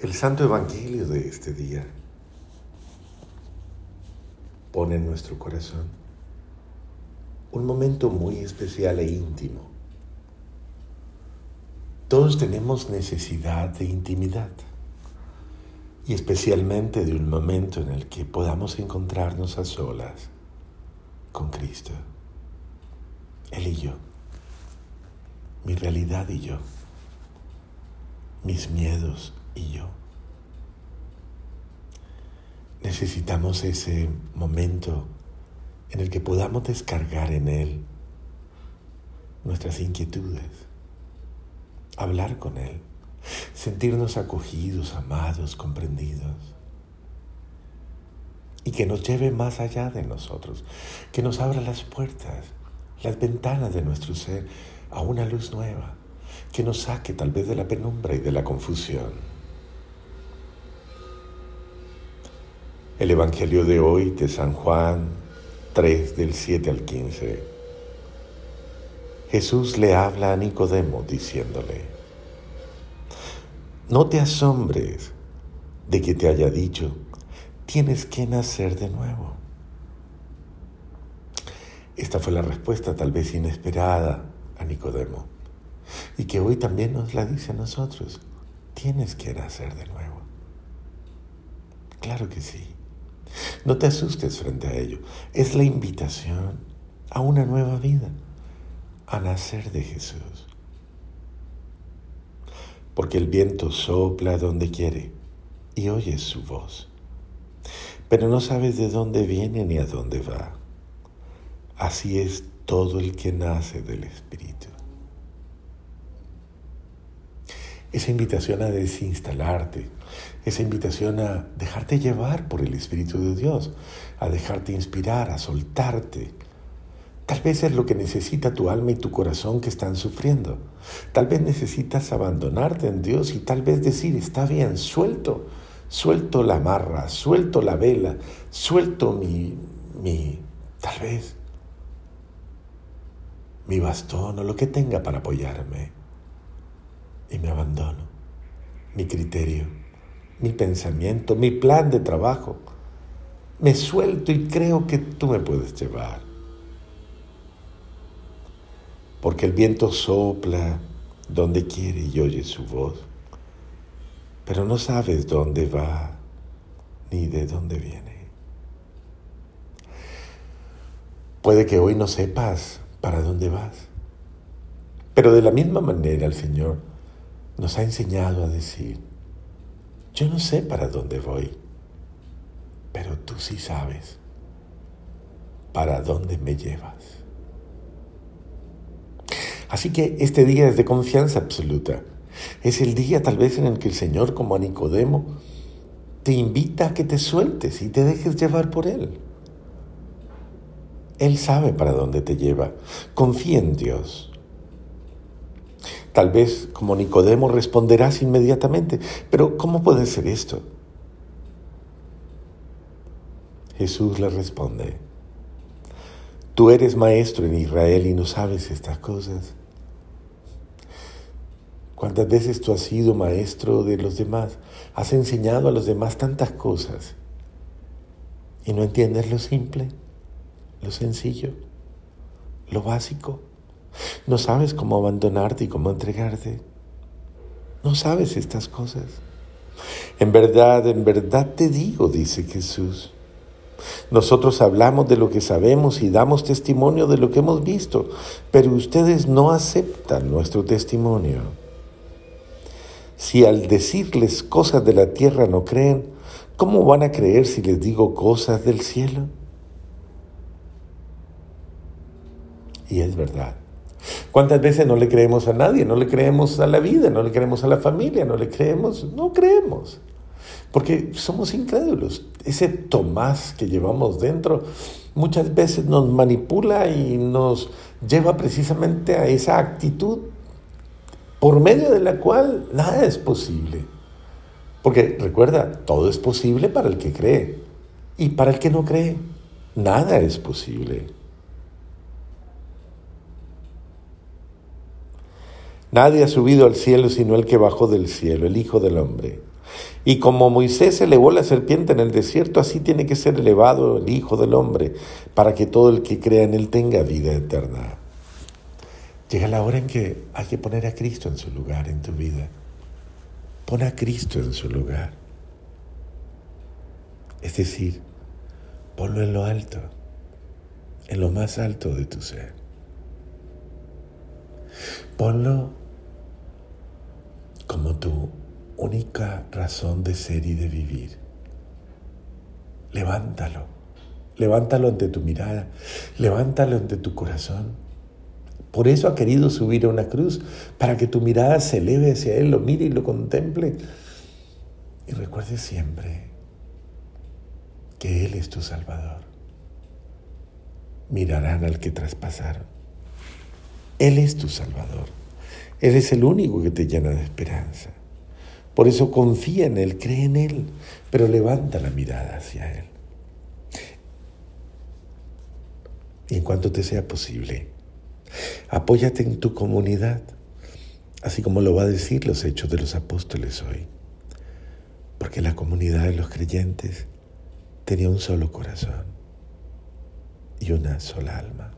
El Santo Evangelio de este día pone en nuestro corazón un momento muy especial e íntimo. Todos tenemos necesidad de intimidad y especialmente de un momento en el que podamos encontrarnos a solas con Cristo. Él y yo, mi realidad y yo, mis miedos y yo. Necesitamos ese momento en el que podamos descargar en Él nuestras inquietudes, hablar con Él, sentirnos acogidos, amados, comprendidos. Y que nos lleve más allá de nosotros, que nos abra las puertas, las ventanas de nuestro ser a una luz nueva, que nos saque tal vez de la penumbra y de la confusión. El Evangelio de hoy de San Juan 3 del 7 al 15. Jesús le habla a Nicodemo diciéndole, no te asombres de que te haya dicho, tienes que nacer de nuevo. Esta fue la respuesta tal vez inesperada a Nicodemo y que hoy también nos la dice a nosotros, tienes que nacer de nuevo. Claro que sí. No te asustes frente a ello. Es la invitación a una nueva vida, a nacer de Jesús. Porque el viento sopla donde quiere y oyes su voz, pero no sabes de dónde viene ni a dónde va. Así es todo el que nace del Espíritu. Esa invitación a desinstalarte, esa invitación a dejarte llevar por el Espíritu de Dios, a dejarte inspirar, a soltarte. Tal vez es lo que necesita tu alma y tu corazón que están sufriendo. Tal vez necesitas abandonarte en Dios y tal vez decir, está bien, suelto, suelto la marra, suelto la vela, suelto mi, mi, tal vez, mi bastón o lo que tenga para apoyarme y me abandono. Mi criterio, mi pensamiento, mi plan de trabajo. Me suelto y creo que tú me puedes llevar. Porque el viento sopla donde quiere y oye su voz, pero no sabes dónde va ni de dónde viene. Puede que hoy no sepas para dónde vas, pero de la misma manera el Señor nos ha enseñado a decir, yo no sé para dónde voy, pero tú sí sabes para dónde me llevas. Así que este día es de confianza absoluta. Es el día tal vez en el que el Señor, como a Nicodemo, te invita a que te sueltes y te dejes llevar por Él. Él sabe para dónde te lleva. Confía en Dios. Tal vez como Nicodemo responderás inmediatamente, pero ¿cómo puede ser esto? Jesús le responde, tú eres maestro en Israel y no sabes estas cosas. ¿Cuántas veces tú has sido maestro de los demás? Has enseñado a los demás tantas cosas y no entiendes lo simple, lo sencillo, lo básico. No sabes cómo abandonarte y cómo entregarte. No sabes estas cosas. En verdad, en verdad te digo, dice Jesús. Nosotros hablamos de lo que sabemos y damos testimonio de lo que hemos visto, pero ustedes no aceptan nuestro testimonio. Si al decirles cosas de la tierra no creen, ¿cómo van a creer si les digo cosas del cielo? Y es verdad. ¿Cuántas veces no le creemos a nadie? No le creemos a la vida, no le creemos a la familia, no le creemos, no creemos. Porque somos incrédulos. Ese Tomás que llevamos dentro muchas veces nos manipula y nos lleva precisamente a esa actitud por medio de la cual nada es posible. Porque recuerda, todo es posible para el que cree. Y para el que no cree, nada es posible. Nadie ha subido al cielo sino el que bajó del cielo, el Hijo del Hombre. Y como Moisés elevó la serpiente en el desierto, así tiene que ser elevado el Hijo del Hombre, para que todo el que crea en Él tenga vida eterna. Llega la hora en que hay que poner a Cristo en su lugar en tu vida. Pon a Cristo en su lugar. Es decir, ponlo en lo alto, en lo más alto de tu ser. Ponlo como tu única razón de ser y de vivir. Levántalo, levántalo ante tu mirada, levántalo ante tu corazón. Por eso ha querido subir a una cruz, para que tu mirada se eleve hacia Él, lo mire y lo contemple. Y recuerde siempre que Él es tu Salvador. Mirarán al que traspasaron. Él es tu Salvador. Él es el único que te llena de esperanza. Por eso confía en Él, cree en Él, pero levanta la mirada hacia Él. Y en cuanto te sea posible, apóyate en tu comunidad, así como lo va a decir los hechos de los apóstoles hoy. Porque la comunidad de los creyentes tenía un solo corazón y una sola alma.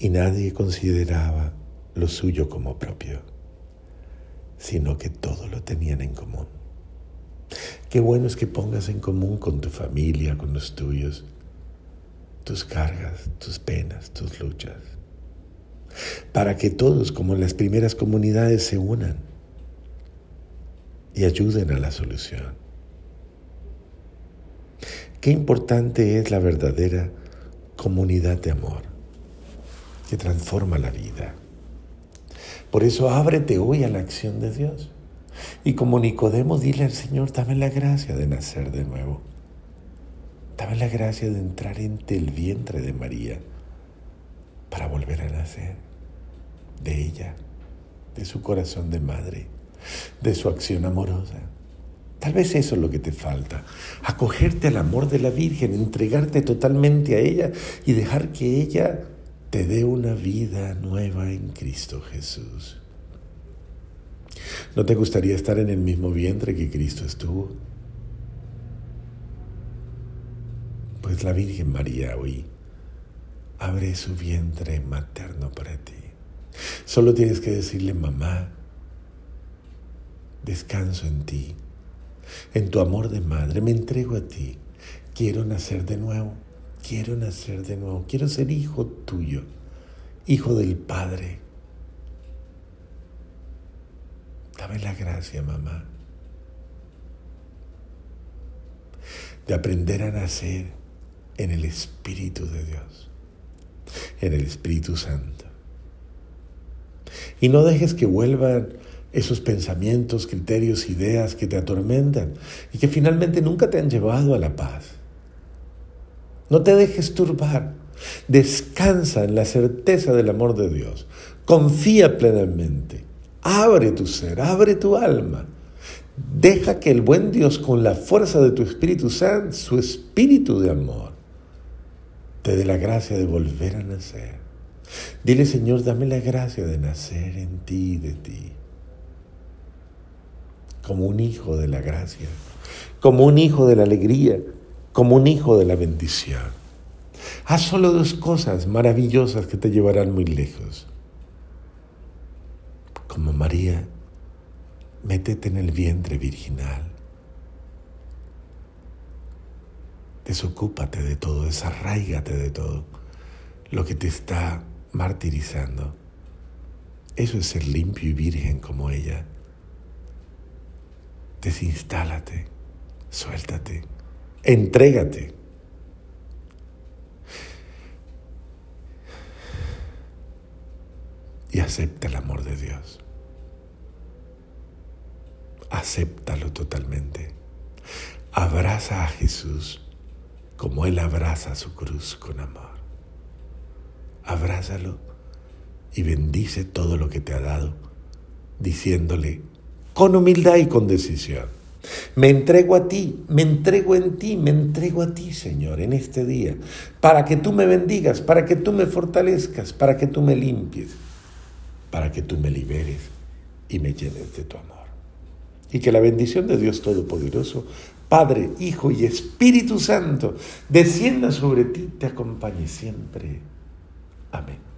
Y nadie consideraba lo suyo como propio sino que todo lo tenían en común. Qué bueno es que pongas en común con tu familia, con los tuyos, tus cargas, tus penas, tus luchas, para que todos, como en las primeras comunidades, se unan y ayuden a la solución. Qué importante es la verdadera comunidad de amor que transforma la vida. Por eso ábrete hoy a la acción de Dios. Y como Nicodemo, dile al Señor, dame la gracia de nacer de nuevo. Dame la gracia de entrar entre el vientre de María para volver a nacer de ella, de su corazón de madre, de su acción amorosa. Tal vez eso es lo que te falta, acogerte al amor de la Virgen, entregarte totalmente a ella y dejar que ella te dé una vida nueva en Cristo Jesús. ¿No te gustaría estar en el mismo vientre que Cristo estuvo? Pues la Virgen María hoy abre su vientre materno para ti. Solo tienes que decirle, mamá, descanso en ti, en tu amor de madre, me entrego a ti, quiero nacer de nuevo quiero nacer de nuevo, quiero ser hijo tuyo, hijo del Padre. Dame la gracia, mamá, de aprender a nacer en el Espíritu de Dios, en el Espíritu Santo. Y no dejes que vuelvan esos pensamientos, criterios, ideas que te atormentan y que finalmente nunca te han llevado a la paz. No te dejes turbar. Descansa en la certeza del amor de Dios. Confía plenamente. Abre tu ser, abre tu alma. Deja que el buen Dios, con la fuerza de tu Espíritu Santo, su espíritu de amor, te dé la gracia de volver a nacer. Dile, Señor, dame la gracia de nacer en ti y de ti. Como un hijo de la gracia, como un hijo de la alegría, como un hijo de la bendición. Haz solo dos cosas maravillosas que te llevarán muy lejos. Como María, métete en el vientre virginal. Desocúpate de todo, desarraigate de todo lo que te está martirizando. Eso es ser limpio y virgen como ella. Desinstálate, suéltate. Entrégate. Y acepta el amor de Dios. Acéptalo totalmente. Abraza a Jesús como Él abraza su cruz con amor. Abrázalo y bendice todo lo que te ha dado, diciéndole con humildad y con decisión me entrego a ti, me entrego en ti, me entrego a ti, Señor, en este día, para que tú me bendigas, para que tú me fortalezcas, para que tú me limpies, para que tú me liberes y me llenes de tu amor. y que la bendición de Dios Todopoderoso, Padre, Hijo y Espíritu Santo, descienda sobre ti, te acompañe siempre. Amén.